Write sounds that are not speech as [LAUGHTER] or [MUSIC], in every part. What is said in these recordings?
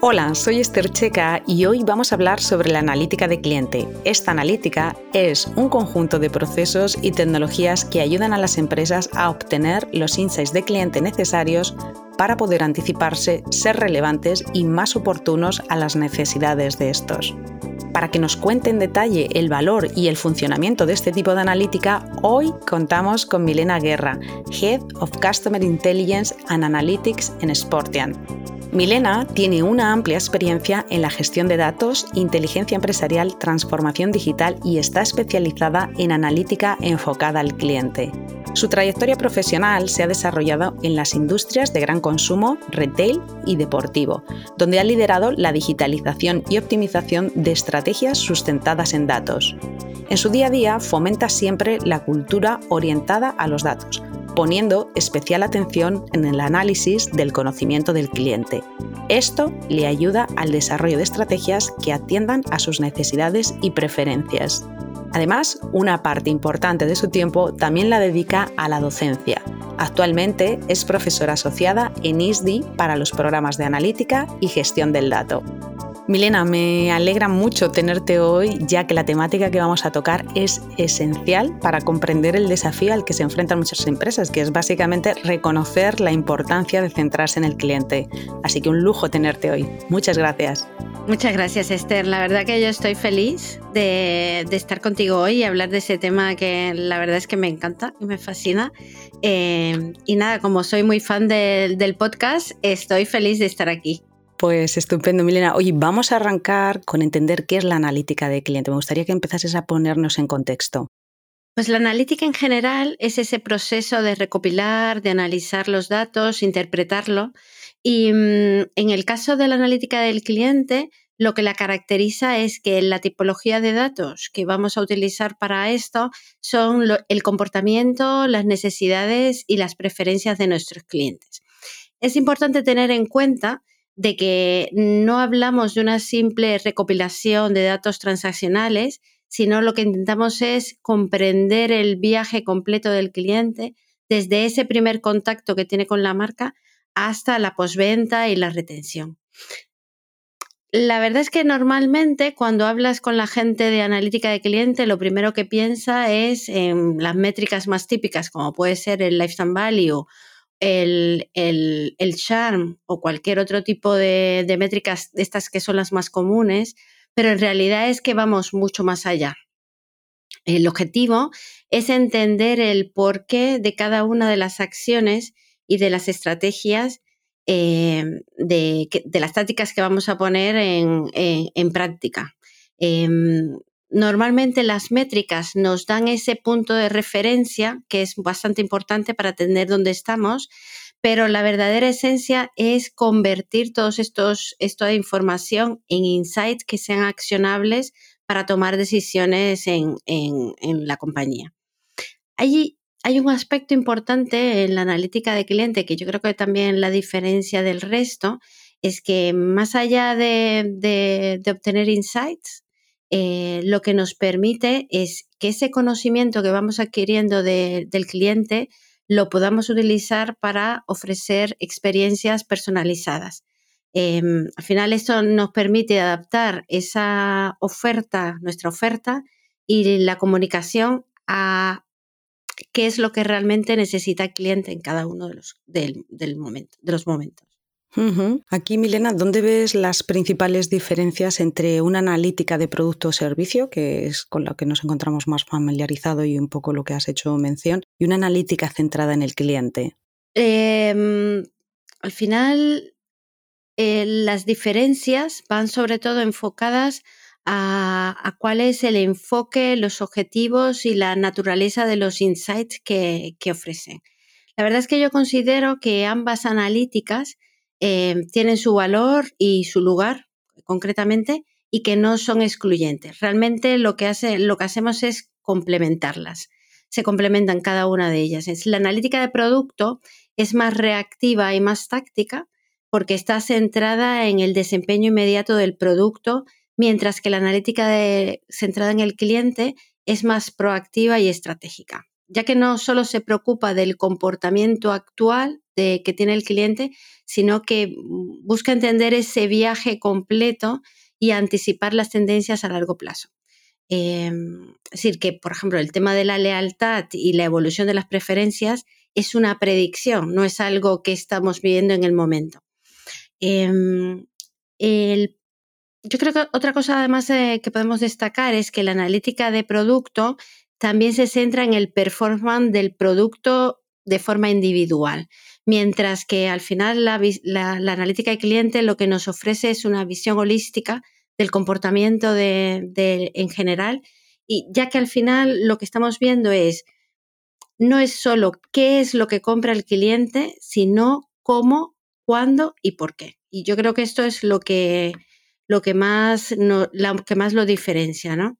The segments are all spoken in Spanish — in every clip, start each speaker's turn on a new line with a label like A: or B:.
A: Hola, soy Esther Checa y hoy vamos a hablar sobre la analítica de cliente. Esta analítica es un conjunto de procesos y tecnologías que ayudan a las empresas a obtener los insights de cliente necesarios para poder anticiparse, ser relevantes y más oportunos a las necesidades de estos. Para que nos cuente en detalle el valor y el funcionamiento de este tipo de analítica, hoy contamos con Milena Guerra, Head of Customer Intelligence and Analytics en Sportian. Milena tiene una amplia experiencia en la gestión de datos, inteligencia empresarial, transformación digital y está especializada en analítica enfocada al cliente. Su trayectoria profesional se ha desarrollado en las industrias de gran consumo, retail y deportivo, donde ha liderado la digitalización y optimización de estrategias sustentadas en datos. En su día a día fomenta siempre la cultura orientada a los datos, poniendo especial atención en el análisis del conocimiento del cliente. Esto le ayuda al desarrollo de estrategias que atiendan a sus necesidades y preferencias. Además, una parte importante de su tiempo también la dedica a la docencia. Actualmente es profesora asociada en ISDI para los programas de analítica y gestión del dato. Milena, me alegra mucho tenerte hoy, ya que la temática que vamos a tocar es esencial para comprender el desafío al que se enfrentan muchas empresas, que es básicamente reconocer la importancia de centrarse en el cliente. Así que un lujo tenerte hoy. Muchas gracias.
B: Muchas gracias, Esther. La verdad que yo estoy feliz de, estar contigo hoy y hablar de ese tema que la verdad es que me encanta y me fascina. Eh, y nada, como soy muy fan del podcast, estoy feliz de estar aquí.
A: Pues estupendo, Milena. Oye, vamos a arrancar con entender qué es la analítica de cliente. Me gustaría que empezases a ponernos en contexto.
B: Pues la analítica en general es ese proceso de recopilar, de analizar los datos, interpretarlo. Y mm, en el caso de la analítica del cliente, lo que la caracteriza es que la tipología de datos que vamos a utilizar para esto son el comportamiento, las necesidades y las preferencias de nuestros clientes. Es importante tener en cuenta de que no hablamos de una simple recopilación de datos transaccionales, sino lo que intentamos es comprender el viaje completo del cliente desde ese primer contacto que tiene con la marca hasta la posventa y la retención. La verdad es que normalmente cuando hablas con la gente de analítica de cliente, lo primero que piensa es en las métricas más típicas, como puede ser el lifetime value el, el, el charm o cualquier otro tipo de, de métricas, estas que son las más comunes, pero en realidad es que vamos mucho más allá. El objetivo es entender el porqué de cada una de las acciones y de las estrategias eh, de, de, las tácticas que vamos a poner en, en, en práctica. Eh, Normalmente las métricas nos dan ese punto de referencia que es bastante importante para entender dónde estamos, pero la verdadera esencia es convertir todos estos esta información en insights que sean accionables para tomar decisiones en, en, en la compañía. Hay, hay un aspecto importante en la analítica de cliente que yo creo que también la diferencia del resto es que más allá de, de obtener insights, eh, lo que nos permite es que ese conocimiento que vamos adquiriendo de, del cliente lo podamos utilizar para ofrecer experiencias personalizadas. Eh, al final esto nos permite adaptar esa oferta, nuestra oferta y la comunicación a qué es lo que realmente necesita el cliente en cada uno de los, del momento, de los momentos.
A: Aquí, Milena, ¿dónde ves las principales diferencias entre una analítica de producto o servicio, que es con la que nos encontramos más familiarizado y un poco lo que has hecho mención, y una analítica centrada en el cliente?
B: Em, al final, eh, las diferencias van sobre todo enfocadas a, cuál es el enfoque, los objetivos y la naturaleza de los insights que, ofrecen. La verdad es que yo considero que ambas analíticas eh, tienen su valor y su lugar concretamente y que no son excluyentes. Realmente lo que, lo que hacemos es complementarlas. Se complementan cada una de ellas. la analítica de producto es más reactiva y más táctica porque está centrada en el desempeño inmediato del producto mientras que la analítica centrada en el cliente es más proactiva y estratégica, ya que no solo se preocupa del comportamiento actual de, que tiene el cliente, sino que busca entender ese viaje completo y anticipar las tendencias a largo plazo. Em, es decir, que, por ejemplo, el tema de la lealtad y la evolución de las preferencias es una predicción, no es algo que estamos viviendo en el momento. Em, el yo creo que otra cosa además eh, que podemos destacar es que la analítica de producto también se centra en el performance del producto de forma individual, mientras que al final la, analítica de cliente lo que nos ofrece es una visión holística del comportamiento de, en general, y ya que al final lo que estamos viendo es no es solo qué es lo que compra el cliente, sino cómo, cuándo y por qué. Y yo creo que esto es lo que lo que más, que más lo diferencia, ¿no?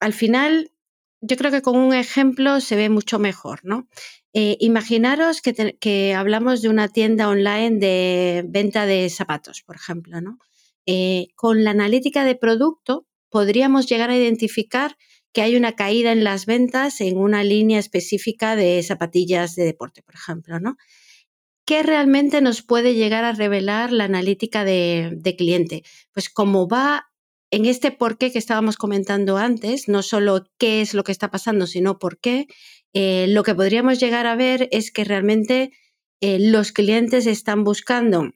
B: Al final, yo creo que con un ejemplo se ve mucho mejor, ¿no? Eh, imaginaros que, hablamos de una tienda online de venta de zapatos, por ejemplo, ¿no? Eh, con la analítica de producto podríamos llegar a identificar que hay una caída en las ventas en una línea específica de zapatillas de deporte, por ejemplo, ¿no? ¿Qué realmente nos puede llegar a revelar la analítica de, cliente? Pues como va en este por qué que estábamos comentando antes, no solo qué es lo que está pasando, sino por qué, eh, lo que podríamos llegar a ver es que realmente eh, los clientes están buscando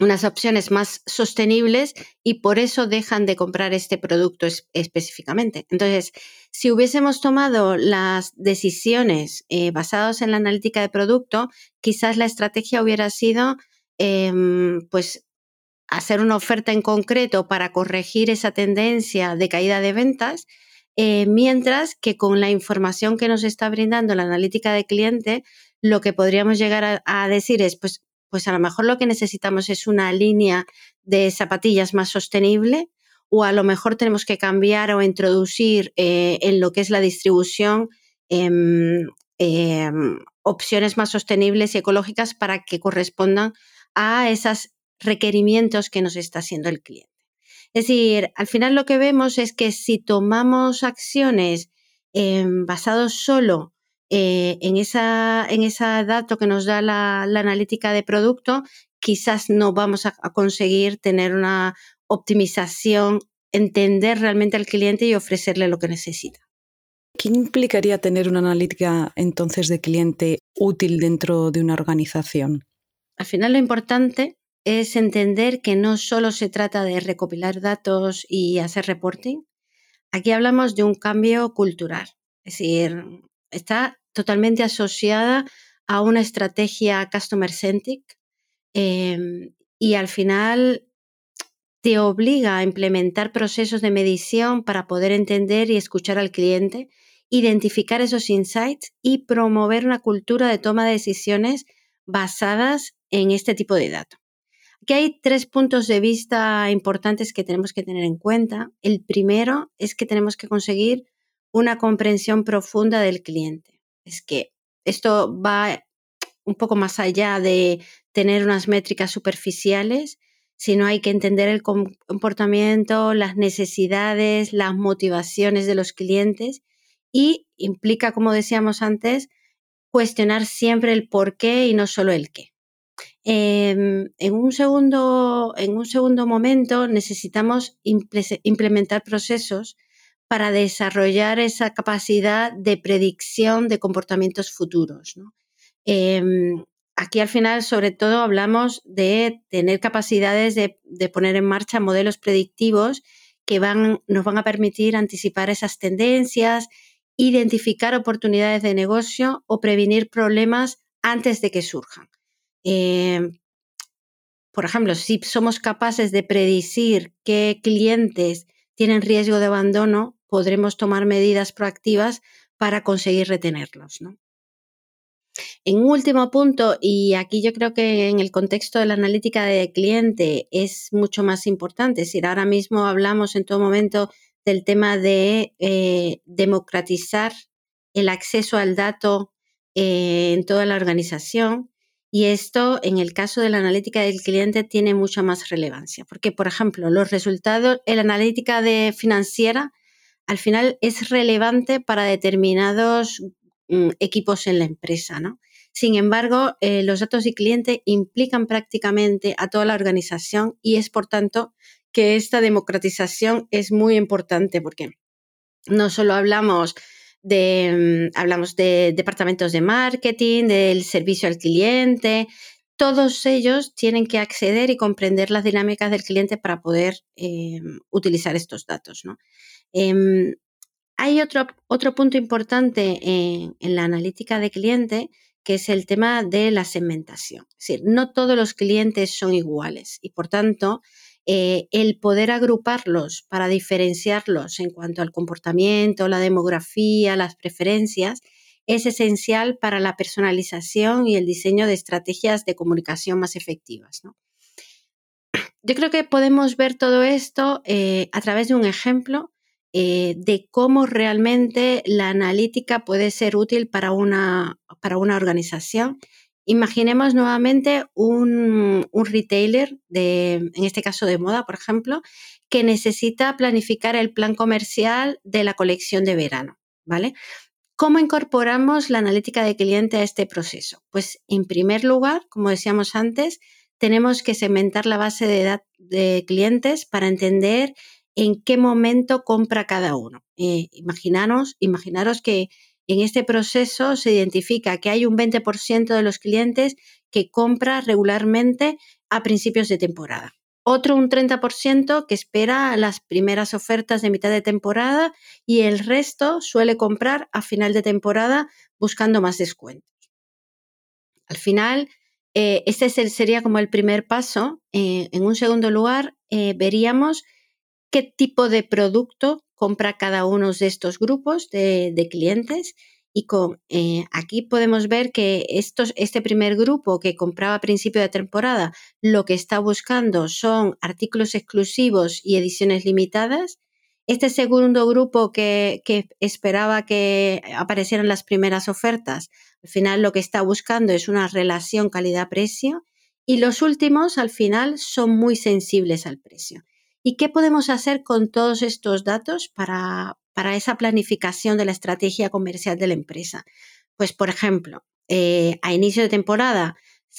B: unas opciones más sostenibles y por eso dejan de comprar este producto específicamente. Entonces, si hubiésemos tomado las decisiones eh, basadas en la analítica de producto, quizás la estrategia hubiera sido em, pues hacer una oferta en concreto para corregir esa tendencia de caída de ventas, eh, mientras que con la información que nos está brindando la analítica de cliente, lo que podríamos llegar a, decir es, pues pues a lo mejor lo que necesitamos es una línea de zapatillas más sostenible o a lo mejor tenemos que cambiar o introducir eh, en lo que es la distribución em, em, opciones más sostenibles y ecológicas para que correspondan a esos requerimientos que nos está haciendo el cliente. Es decir, al final lo que vemos es que si tomamos acciones em, basadas solo eh, en, esa, en ese dato que nos da la, analítica de producto, quizás no vamos a, conseguir tener una optimización, entender realmente al cliente y ofrecerle lo que necesita.
A: ¿Qué implicaría tener una analítica entonces de cliente útil dentro de una organización?
B: Al final lo importante es entender que no solo se trata de recopilar datos y hacer reporting. Aquí hablamos de un cambio cultural. Es decir, está totalmente asociada a una estrategia customer centric em, y al final te obliga a implementar procesos de medición para poder entender y escuchar al cliente, identificar esos insights y promover una cultura de toma de decisiones basadas en este tipo de datos. Aquí hay tres puntos de vista importantes que tenemos que tener en cuenta. El primero es que tenemos que conseguir una comprensión profunda del cliente. Es que esto va un poco más allá de tener unas métricas superficiales, sino hay que entender el comportamiento, las necesidades, las motivaciones de los clientes y implica, como decíamos antes, cuestionar siempre el por qué y no solo el qué. Em, en, un segundo, en un segundo momento necesitamos implementar procesos para desarrollar esa capacidad de predicción de comportamientos futuros. Em, aquí al final sobre todo hablamos de tener capacidades de, poner en marcha modelos predictivos que van, nos van a permitir anticipar esas tendencias, identificar oportunidades de negocio o prevenir problemas antes de que surjan. Eh, por ejemplo, si somos capaces de predecir qué clientes tienen riesgo de abandono, podremos tomar medidas proactivas para conseguir retenerlos. En último punto, y aquí yo creo que en el contexto de la analítica de cliente es mucho más importante, es ahora mismo hablamos en todo momento del tema de eh, democratizar el acceso al dato eh, en toda la organización. Y esto, en el caso de la analítica del cliente, tiene mucha más relevancia, porque, por ejemplo, los resultados, la analítica de financiera, al final es relevante para determinados mm, equipos en la empresa, ¿no? Sin embargo, eh, los datos de cliente implican prácticamente a toda la organización y es, por tanto, que esta democratización es muy importante porque no solo hablamos de, mm, hablamos de departamentos de marketing, del servicio al cliente, todos ellos tienen que acceder y comprender las dinámicas del cliente para poder eh, utilizar estos datos. Em, hay otro, otro punto importante en, la analítica de cliente que es el tema de la segmentación. Es decir, no todos los clientes son iguales y por tanto eh, el poder agruparlos para diferenciarlos en cuanto al comportamiento, la demografía, las preferencias, es esencial para la personalización y el diseño de estrategias de comunicación más efectivas. Yo creo que podemos ver todo esto eh, a través de un ejemplo eh, de cómo realmente la analítica puede ser útil para una, para una organización. Imaginemos nuevamente un, retailer, en este caso de moda, por ejemplo, que necesita planificar el plan comercial de la colección de verano, ¿vale? ¿Cómo incorporamos la analítica de cliente a este proceso? Pues en primer lugar, como decíamos antes, tenemos que segmentar la base de, de clientes para entender en qué momento compra cada uno. Eh, imaginaros, imaginaros que en este proceso se identifica que hay un 20% de los clientes que compra regularmente a principios de temporada. Otro un 30% que espera las primeras ofertas de mitad de temporada y el resto suele comprar a final de temporada buscando más descuentos. Al final, eh, este sería como el primer paso. Eh, en un segundo lugar, veríamos qué tipo de producto compra cada uno de estos grupos de, clientes. Y con, eh, aquí podemos ver que estos, este primer grupo que compraba a principio de temporada lo que está buscando son artículos exclusivos y ediciones limitadas. Este segundo grupo que, que esperaba que aparecieran las primeras ofertas, al final lo que está buscando es una relación calidad-precio. Y los últimos, al final, son muy sensibles al precio. ¿Y qué podemos hacer con todos estos datos para, esa planificación de la estrategia comercial de la empresa? Pues, por ejemplo, eh, a inicio de temporada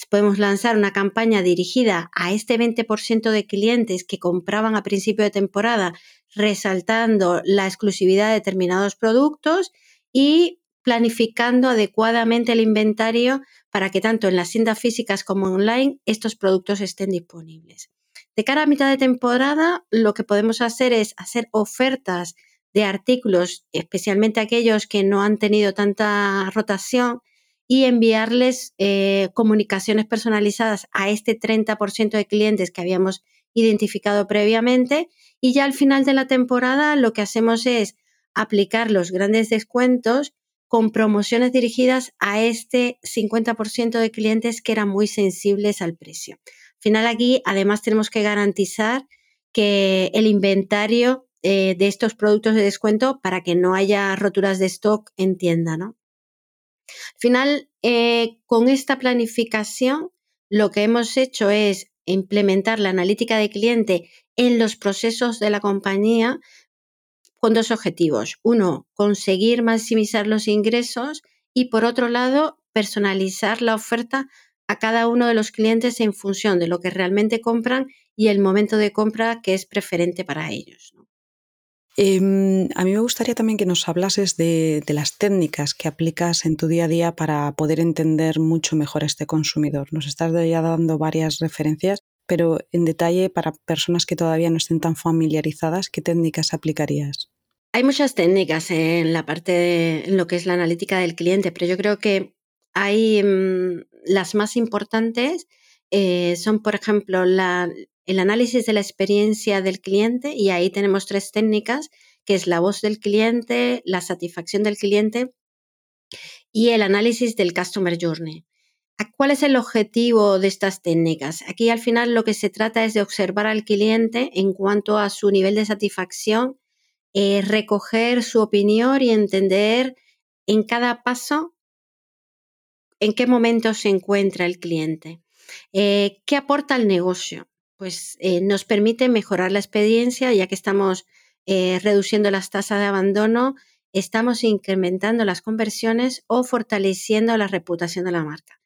B: podemos lanzar una campaña dirigida a este 20% de clientes que compraban a principio de temporada, resaltando la exclusividad de determinados productos y planificando adecuadamente el inventario para que tanto en las tiendas físicas como online estos productos estén disponibles. De cara a mitad de temporada, lo que podemos hacer es hacer ofertas de artículos, especialmente aquellos que no han tenido tanta rotación, y enviarles eh, comunicaciones personalizadas a este 30% de clientes que habíamos identificado previamente. Y ya al final de la temporada lo que hacemos es aplicar los grandes descuentos con promociones dirigidas a este 50% de clientes que eran muy sensibles al precio final aquí además tenemos que garantizar que el inventario eh, de estos productos de descuento para que no haya roturas de stock en tienda, ¿no? Al final, eh, con esta planificación, lo que hemos hecho es implementar la analítica de cliente en los procesos de la compañía con dos objetivos. Uno, conseguir maximizar los ingresos y por otro lado, personalizar la oferta a cada uno de los clientes en función de lo que realmente compran y el momento de compra que es preferente para ellos.
A: Em, a mí me gustaría también que nos hablases de, las técnicas que aplicas en tu día a día para poder entender mucho mejor a este consumidor. Nos estás ya dando varias referencias, pero en detalle para personas que todavía no estén tan familiarizadas, ¿qué técnicas aplicarías?
B: Hay muchas técnicas en la parte de lo que es la analítica del cliente, pero yo creo que hay mm, las más importantes eh, son, por ejemplo, el análisis de la experiencia del cliente y ahí tenemos tres técnicas, que es la voz del cliente, la satisfacción del cliente y el análisis del Customer Journey. ¿Cuál es el objetivo de estas técnicas? Aquí al final lo que se trata es de observar al cliente en cuanto a su nivel de satisfacción, eh, recoger su opinión y entender en cada paso en qué momento se encuentra el cliente. Eh, ¿Qué aporta el negocio? Pues eh, nos permite mejorar la experiencia, ya que estamos eh, reduciendo las tasas de abandono, estamos incrementando las conversiones o fortaleciendo la reputación de la marca.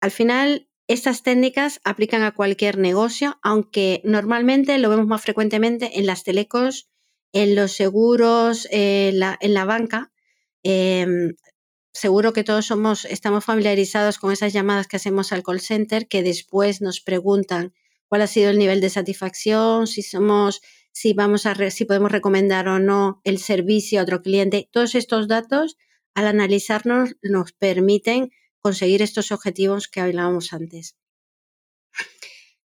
B: Al final, estas técnicas aplican a cualquier negocio, aunque normalmente lo vemos más frecuentemente en las telecos, en los seguros, en la banca. Em, seguro que todos somos, estamos familiarizados con esas llamadas que hacemos al call center que después nos preguntan cuál ha sido el nivel de satisfacción, si somos, si vamos a, si podemos recomendar o no el servicio a otro cliente. Todos estos datos, al analizarnos, nos permiten conseguir estos objetivos que hablábamos antes.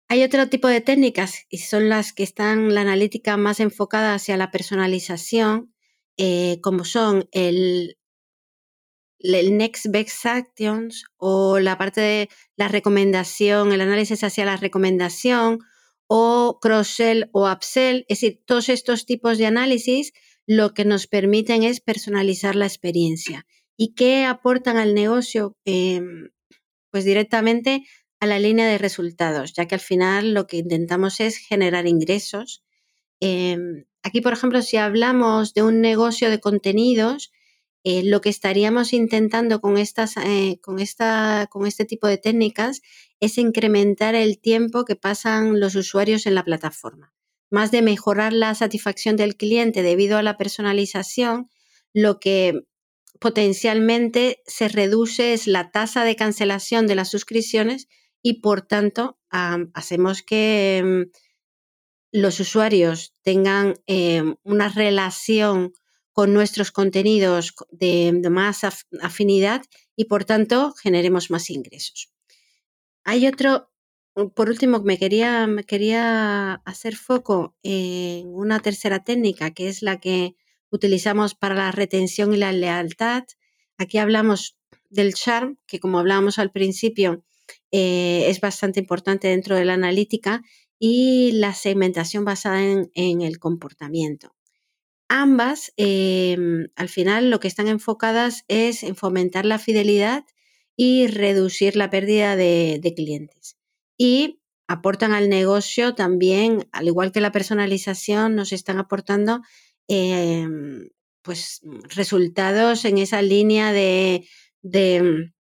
B: Hay otro tipo de técnicas y son las que están la analítica más enfocada hacia la personalización, eh, como son el, el Next Best Actions o la parte de la recomendación, el análisis hacia la recomendación o cross-sell o upsell. Es decir, todos estos tipos de análisis lo que nos permiten es personalizar la experiencia. ¿Y qué aportan al negocio? Em, pues directamente a la línea de resultados, ya que al final lo que intentamos es generar ingresos. Em, aquí, por ejemplo, si hablamos de un negocio de contenidos, eh, lo que estaríamos intentando con, estas, eh, con, esta, con este tipo de técnicas es incrementar el tiempo que pasan los usuarios en la plataforma. Más de mejorar la satisfacción del cliente debido a la personalización, lo que potencialmente se reduce es la tasa de cancelación de las suscripciones y por tanto hacemos que mm, los usuarios tengan em, una relación con nuestros contenidos de, más afinidad y por tanto generemos más ingresos. Hay otro, por último, me quería, me quería hacer foco en una tercera técnica que es la que utilizamos para la retención y la lealtad. Aquí hablamos del charm, que como hablábamos al principio, eh, es bastante importante dentro de la analítica, y la segmentación basada en el comportamiento ambas, em, al final, lo que están enfocadas es en fomentar la fidelidad y reducir la pérdida de, clientes. Y aportan al negocio también, al igual que la personalización, nos están aportando em, pues, resultados en esa línea de, de,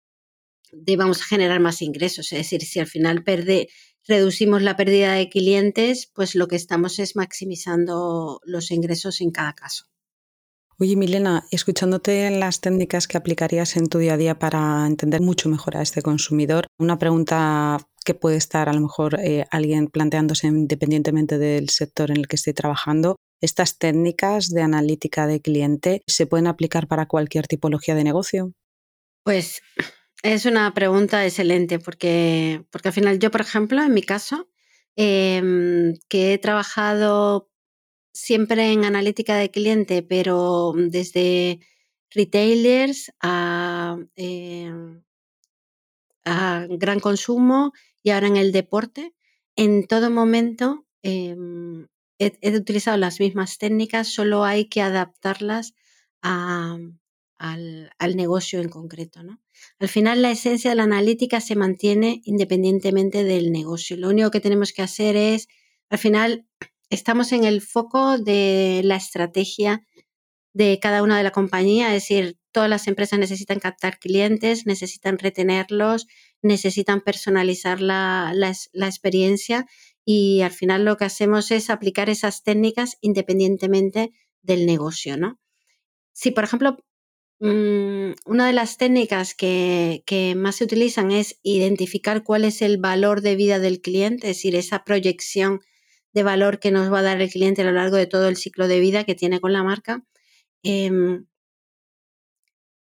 B: de, vamos a generar más ingresos. Es decir, si al final perde, reducimos la pérdida de clientes, pues lo que estamos es maximizando los ingresos en cada caso.
A: Oye, Milena, escuchándote en las técnicas que aplicarías en tu día a día para entender mucho mejor a este consumidor, una pregunta que puede estar a lo mejor eh, alguien planteándose independientemente del sector en el que esté trabajando, ¿estas técnicas de analítica de cliente se pueden aplicar para cualquier tipología de negocio?
B: Pues es una pregunta excelente porque, porque al final yo, por ejemplo, en mi caso, em, que he trabajado siempre en analítica de cliente, pero desde retailers a, em, a gran consumo y ahora en el deporte, en todo momento he, he, utilizado las mismas técnicas, solo hay que adaptarlas a, al, negocio en concreto. ¿no? Al final, la esencia de la analítica se mantiene independientemente del negocio. Lo único que tenemos que hacer es, al final, estamos en el foco de la estrategia de cada una de la compañía, es decir, todas las empresas necesitan captar clientes, necesitan retenerlos, necesitan personalizar la, la, experiencia y al final lo que hacemos es aplicar esas técnicas independientemente del negocio, ¿no? Si, por ejemplo, una de las técnicas que, que, más se utilizan es identificar cuál es el valor de vida del cliente, es decir, esa proyección de valor que nos va a dar el cliente a lo largo de todo el ciclo de vida que tiene con la marca. Em,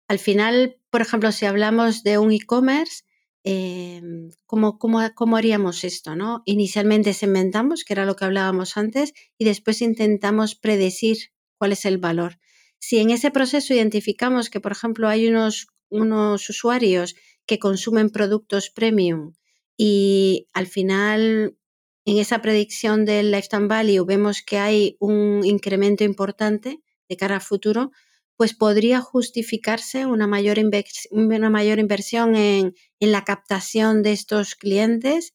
B: al final, por ejemplo, si hablamos de un e-commerce, em, ¿cómo, cómo, haríamos esto? ¿no? Inicialmente segmentamos, que era lo que hablábamos antes, y después intentamos predecir cuál es el valor. Si en ese proceso identificamos que, por ejemplo, hay unos, unos usuarios que consumen productos premium y al final en esa predicción del lifetime value vemos que hay un incremento importante de cara al futuro, pues podría justificarse una mayor, una mayor inversión en, en la captación de estos clientes,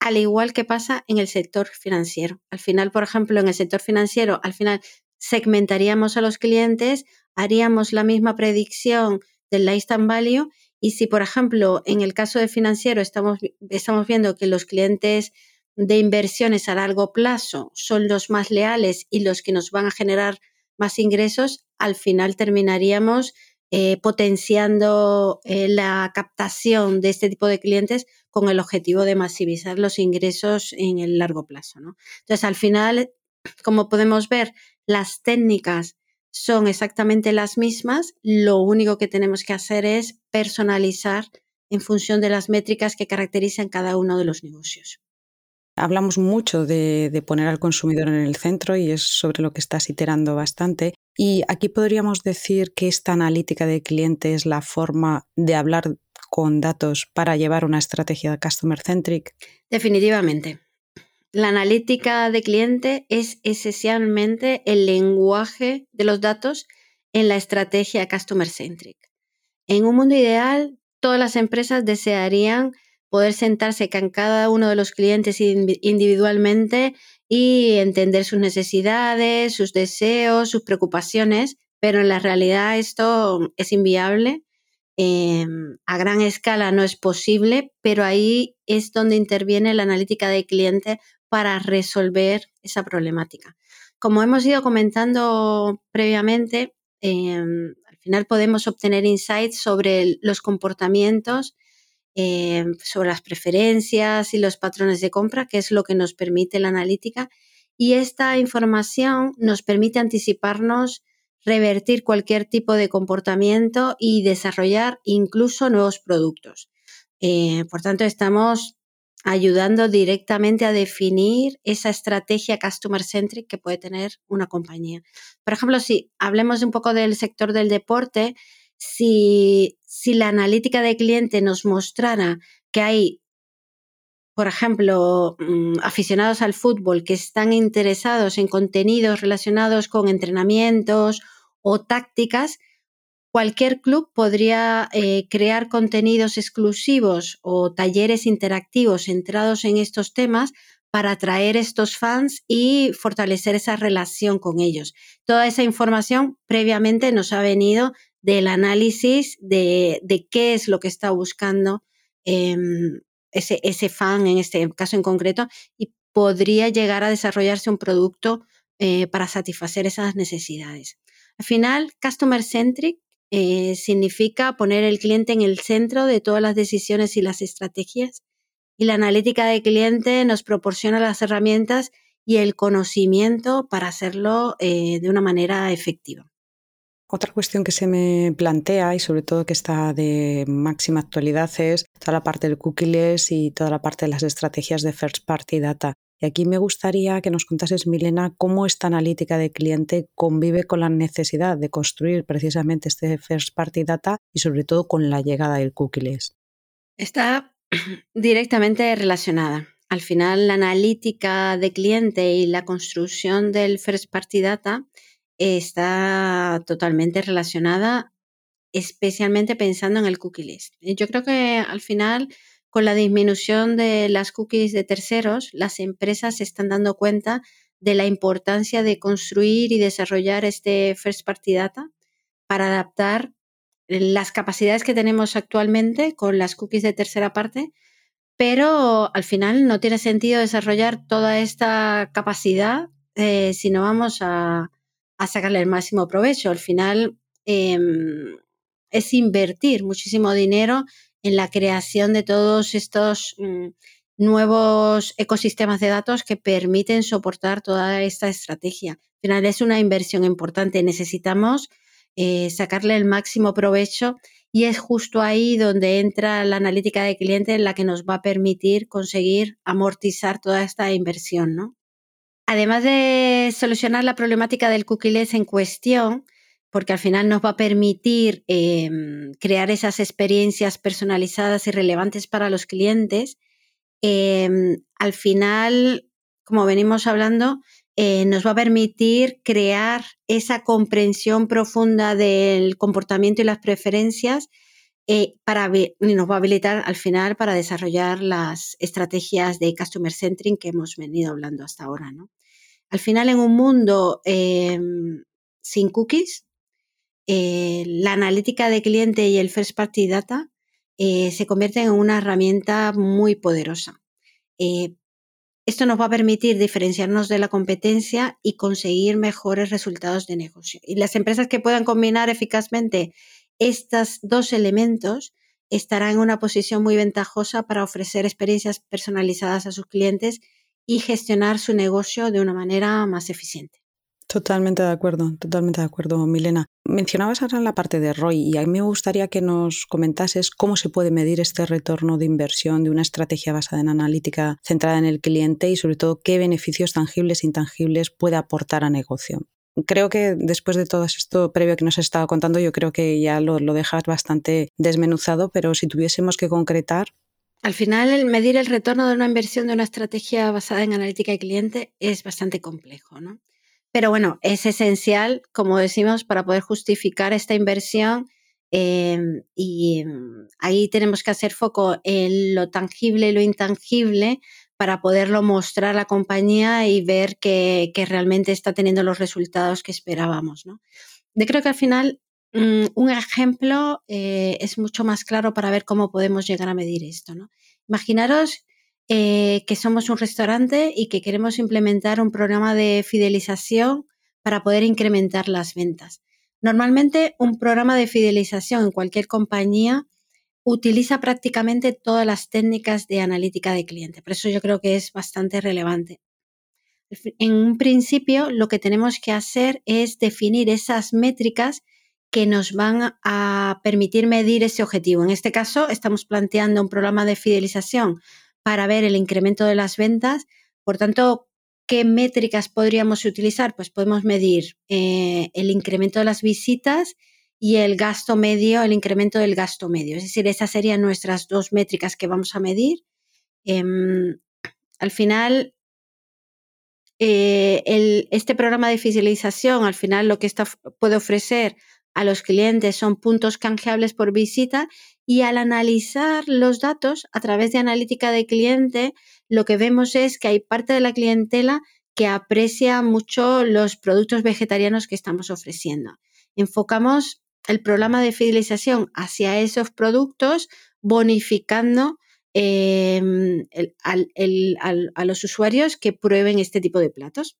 B: al igual que pasa en el sector financiero. Al final, por ejemplo, en el sector financiero, al final segmentaríamos a los clientes, haríamos la misma predicción del lifetime value y si, por ejemplo, en el caso de financiero estamos, estamos viendo que los clientes de inversiones a largo plazo son los más leales y los que nos van a generar más ingresos, al final terminaríamos eh, potenciando eh, la captación de este tipo de clientes con el objetivo de masivizar los ingresos en el largo plazo. ¿no? Entonces, al final, como podemos ver, las técnicas son exactamente las mismas, lo único que tenemos que hacer es personalizar en función de las métricas que caracterizan cada uno de los negocios.
A: Hablamos mucho de, poner al consumidor en el centro y es sobre lo que estás iterando bastante. Y aquí podríamos decir que esta analítica de cliente es la forma de hablar con datos para llevar una estrategia customer centric.
B: Definitivamente. La analítica de cliente es esencialmente el lenguaje de los datos en la estrategia customer centric. En un mundo ideal, todas las empresas desearían poder sentarse con cada uno de los clientes individualmente y entender sus necesidades, sus deseos, sus preocupaciones, pero en la realidad esto es inviable. Em, a gran escala no es posible, pero ahí es donde interviene la analítica de cliente para resolver esa problemática. Como hemos ido comentando previamente, em, al final podemos obtener insights sobre los comportamientos eh, sobre las preferencias y los patrones de compra, que es lo que nos permite la analítica. Y esta información nos permite anticiparnos, revertir cualquier tipo de comportamiento y desarrollar incluso nuevos productos. Eh, por tanto, estamos ayudando directamente a definir esa estrategia customer centric que puede tener una compañía. Por ejemplo, si hablemos un poco del sector del deporte, si, la analítica de cliente nos mostrara que hay, por ejemplo, mm, aficionados al fútbol que están interesados en contenidos relacionados con entrenamientos o tácticas, cualquier club podría eh, crear contenidos exclusivos o talleres interactivos centrados en estos temas para atraer estos fans y fortalecer esa relación con ellos. Toda esa información previamente nos ha venido del análisis de, qué es lo que está buscando em, ese, ese, fan, en este caso en concreto, y podría llegar a desarrollarse un producto eh, para satisfacer esas necesidades. Al final, Customer Centric eh, significa poner el cliente en el centro de todas las decisiones y las estrategias. Y la analítica de cliente nos proporciona las herramientas y el conocimiento para hacerlo eh, de una manera efectiva.
A: Otra cuestión que se me plantea y sobre todo que está de máxima actualidad es toda la parte del cookies y toda la parte de las estrategias de first party data. Y aquí me gustaría que nos contases, Milena, cómo esta analítica de cliente convive con la necesidad de construir precisamente este first party data y sobre todo con la llegada del cookies.
B: Está [CLEARS THROAT] directamente relacionada. Al final, la analítica de cliente y la construcción del first party data está totalmente relacionada, especialmente pensando en el cookie list. Yo creo que al final, con la disminución de las cookies de terceros, las empresas se están dando cuenta de la importancia de construir y desarrollar este first party data para adaptar las capacidades que tenemos actualmente con las cookies de tercera parte, pero al final no tiene sentido desarrollar toda esta capacidad eh, si no vamos a, a sacarle el máximo provecho. Al final em, es invertir muchísimo dinero en la creación de todos estos mm, nuevos ecosistemas de datos que permiten soportar toda esta estrategia. Al final es una inversión importante. Necesitamos eh, sacarle el máximo provecho y es justo ahí donde entra la analítica de cliente en la que nos va a permitir conseguir amortizar toda esta inversión, ¿no? Además de solucionar la problemática del cookieless en cuestión, porque al final nos va a permitir em, crear esas experiencias personalizadas y relevantes para los clientes, em, al final, como venimos hablando, eh, nos va a permitir crear esa comprensión profunda del comportamiento y las preferencias eh, para, y nos va a habilitar al final para desarrollar las estrategias de customer centering que hemos venido hablando hasta ahora. ¿no? Al final, en un mundo em, sin cookies, eh, la analítica de cliente y el first party data se convierten en una herramienta muy poderosa. Esto nos va a permitir diferenciarnos de la competencia y conseguir mejores resultados de negocio. Y las empresas que puedan combinar eficazmente estos dos elementos estarán en una posición muy ventajosa para ofrecer experiencias personalizadas a sus clientes y gestionar su negocio de una manera más eficiente.
A: Totalmente de acuerdo, totalmente de acuerdo, Milena. Mencionabas ahora la parte de ROI y a mí me gustaría que nos comentases cómo se puede medir este retorno de inversión de una estrategia basada en analítica centrada en el cliente y sobre todo qué beneficios tangibles e intangibles puede aportar a negocio. Creo que después de todo esto previo que nos has estado contando, yo creo que ya lo, lo dejas bastante desmenuzado, pero si tuviésemos que concretar,
B: al final, el medir el retorno de una inversión de una estrategia basada en analítica de cliente es bastante complejo, ¿no? Pero bueno, es esencial, como decimos, para poder justificar esta inversión em, y mm, ahí tenemos que hacer foco en lo tangible y lo intangible para poderlo mostrar a la compañía y ver que, realmente está teniendo los resultados que esperábamos. ¿no? Yo creo que al final mm, un ejemplo eh, es mucho más claro para ver cómo podemos llegar a medir esto. ¿no? Imaginaros eh, que somos un restaurante y que queremos implementar un programa de fidelización para poder incrementar las ventas. Normalmente un programa de fidelización en cualquier compañía utiliza prácticamente todas las técnicas de analítica de cliente. Por eso yo creo que es bastante relevante. En un principio, lo que tenemos que hacer es definir esas métricas que nos van a permitir medir ese objetivo. En este caso, estamos planteando un programa de fidelización para ver el incremento de las ventas. Por tanto, ¿qué métricas podríamos utilizar? Pues podemos medir eh, el incremento de las visitas y el gasto medio, el incremento del gasto medio. Es decir, esas serían nuestras dos métricas que vamos a medir. Em, al final, eh, este programa de fidelización, al final lo que puede ofrecer a los clientes son puntos canjeables por visita y al analizar los datos a través de analítica de cliente, lo que vemos es que hay parte de la clientela que aprecia mucho los productos vegetarianos que estamos ofreciendo. Enfocamos el programa de fidelización hacia esos productos, bonificando em, a los usuarios que prueben este tipo de platos.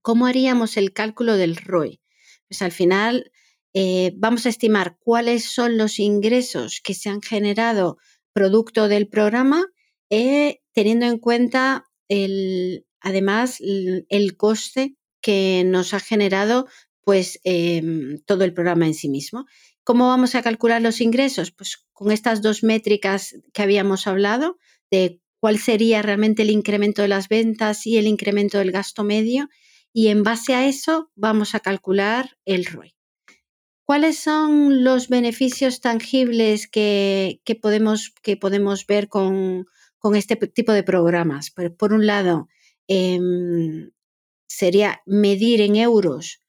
B: ¿Cómo haríamos el cálculo del ROI? Pues al final eh, vamos a estimar cuáles son los ingresos que se han generado producto del programa, eh, teniendo en cuenta además el coste que nos ha generado pues em, todo el programa en sí mismo. ¿Cómo vamos a calcular los ingresos? Pues con estas dos métricas que habíamos hablado de cuál sería realmente el incremento de las ventas y el incremento del gasto medio y en base a eso vamos a calcular el ROI. ¿Cuáles son los beneficios tangibles que, podemos, que podemos, ver con, este tipo de programas? Por, un lado, em, sería medir en euros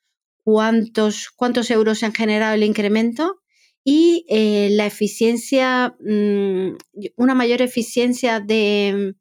B: cuántos, cuántos euros se han generado el incremento y eh, la eficiencia, mm, una mayor eficiencia de,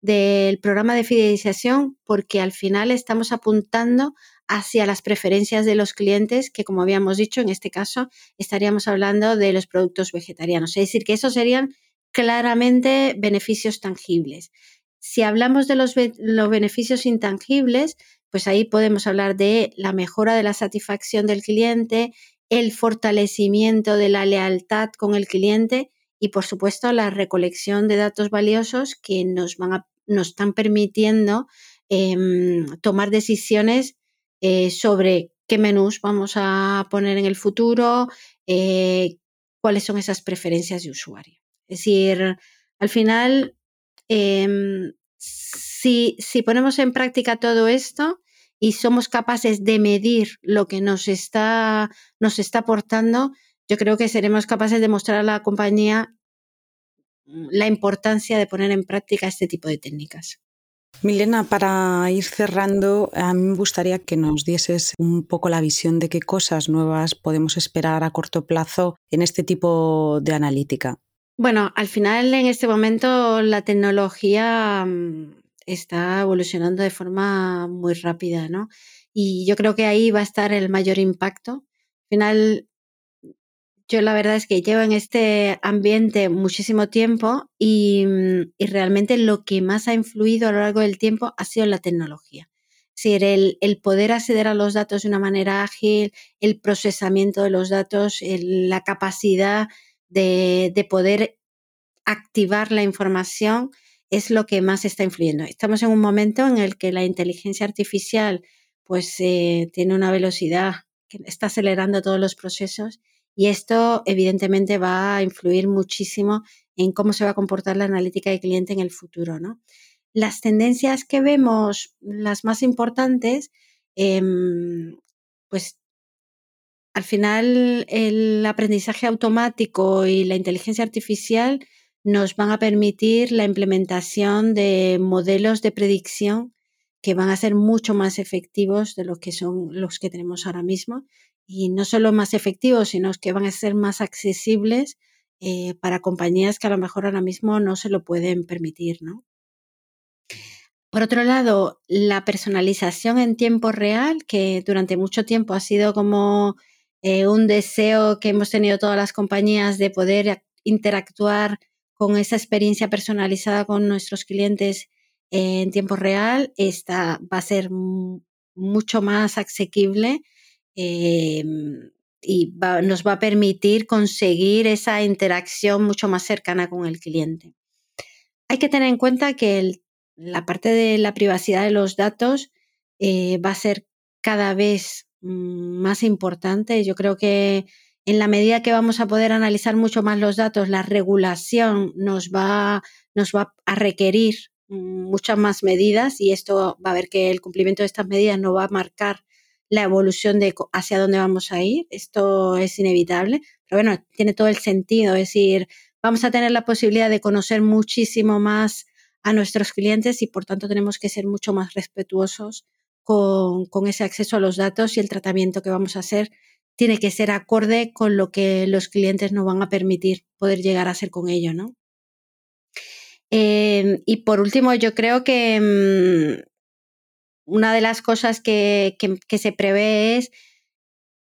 B: del programa de fidelización porque al final estamos apuntando hacia las preferencias de los clientes, que como habíamos dicho, en este caso estaríamos hablando de los productos vegetarianos. Es decir, que esos serían claramente beneficios tangibles. Si hablamos de los, los beneficios intangibles, pues ahí podemos hablar de la mejora de la satisfacción del cliente, el fortalecimiento de la lealtad con el cliente y, por supuesto, la recolección de datos valiosos que nos, van a, nos están permitiendo em, tomar decisiones eh, sobre qué menús vamos a poner en el futuro, eh, cuáles son esas preferencias de usuario. Es decir, al final, em, si, si ponemos en práctica todo esto y somos capaces de medir lo que nos está, nos está aportando, yo creo que seremos capaces de mostrar a la compañía la importancia de poner en práctica este tipo de técnicas.
A: Milena, para ir cerrando, a mí me gustaría que nos dieses un poco la visión de qué cosas nuevas podemos esperar a corto plazo en este tipo de analítica.
B: Bueno, al final en este momento la tecnología mm, está evolucionando de forma muy rápida, ¿no? Y yo creo que ahí va a estar el mayor impacto. Al final, yo la verdad es que llevo en este ambiente muchísimo tiempo y, mm, y, realmente lo que más ha influido a lo largo del tiempo ha sido la tecnología. Es decir, el, el poder acceder a los datos de una manera ágil, el procesamiento de los datos, la capacidad de, de poder activar la información es lo que más está influyendo. Estamos en un momento en el que la inteligencia artificial pues eh, tiene una velocidad que está acelerando todos los procesos y esto evidentemente va a influir muchísimo en cómo se va a comportar la analítica de cliente en el futuro. ¿no? Las tendencias que vemos, las más importantes, em, pues al final el aprendizaje automático y la inteligencia artificial nos van a permitir la implementación de modelos de predicción que van a ser mucho más efectivos de lo que son los que tenemos ahora mismo. Y no solo más efectivos, sino que van a ser más accesibles eh, para compañías que a lo mejor ahora mismo no se lo pueden permitir, ¿no? Por otro lado, la personalización en tiempo real, que durante mucho tiempo ha sido como eh, un deseo que hemos tenido todas las compañías de poder interactuar con esa experiencia personalizada con nuestros clientes en tiempo real, esta va a ser mucho más asequible em, y nos va a permitir conseguir esa interacción mucho más cercana con el cliente. Hay que tener en cuenta que la parte de la privacidad de los datos eh, va a ser cada vez mm, más importante. Yo creo que en la medida que vamos a poder analizar mucho más los datos, la regulación nos va, nos va a requerir muchas más medidas y esto va a ver que el cumplimiento de estas medidas no va a marcar la evolución de hacia dónde vamos a ir. Esto es inevitable, pero bueno, tiene todo el sentido. Es decir, vamos a tener la posibilidad de conocer muchísimo más a nuestros clientes y por tanto tenemos que ser mucho más respetuosos con, con ese acceso a los datos y el tratamiento que vamos a hacer tiene que ser acorde con lo que los clientes nos van a permitir poder llegar a hacer con ello, ¿no? Em, y por último, yo creo que mm, una de las cosas que, que, se prevé es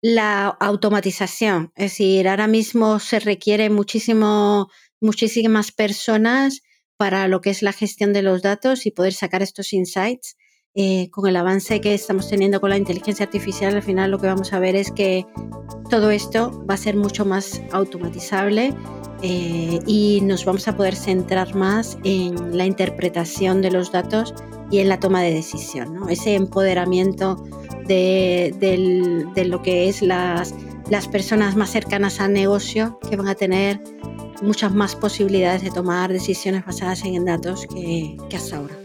B: la automatización. Es decir, ahora mismo se requiere muchísimo, muchísimas personas para lo que es la gestión de los datos y poder sacar estos insights. Eh, con el avance que estamos teniendo con la inteligencia artificial, al final lo que vamos a ver es que todo esto va a ser mucho más automatizable eh, y nos vamos a poder centrar más en la interpretación de los datos y en la toma de decisión, ¿no? ese empoderamiento de, de, lo que es las, las personas más cercanas al negocio que van a tener muchas más posibilidades de tomar decisiones basadas en datos que, que hasta ahora.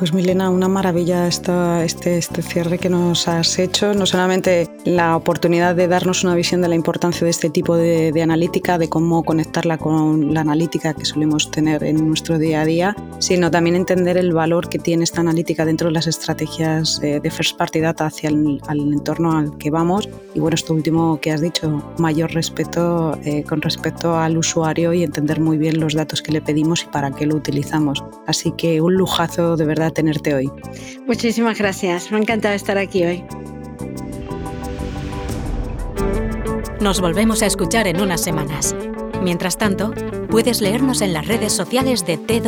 A: Pues Milena, una maravilla esta, este, este cierre que nos has hecho, no solamente la oportunidad de darnos una visión de la importancia de este tipo de, analítica, de cómo conectarla con la analítica que solemos tener en nuestro día a día, sino también entender el valor que tiene esta analítica dentro de las estrategias eh, de First Party Data hacia el entorno al que vamos. Y bueno, esto último que has dicho, mayor respeto eh, con respecto al usuario y entender muy bien los datos que le pedimos y para qué lo utilizamos. Así que un lujazo de verdad tenerte hoy.
B: Muchísimas gracias, me ha encantado estar aquí hoy.
C: Nos volvemos a escuchar en unas semanas. Mientras tanto, puedes leernos en las redes sociales de t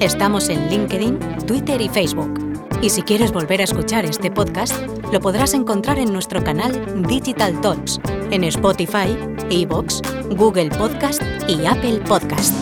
C: Estamos en LinkedIn, Twitter y Facebook. Y si quieres volver a escuchar este podcast, lo podrás encontrar en nuestro canal Digital Talks, en Spotify, Evox, Google Podcast y Apple Podcast.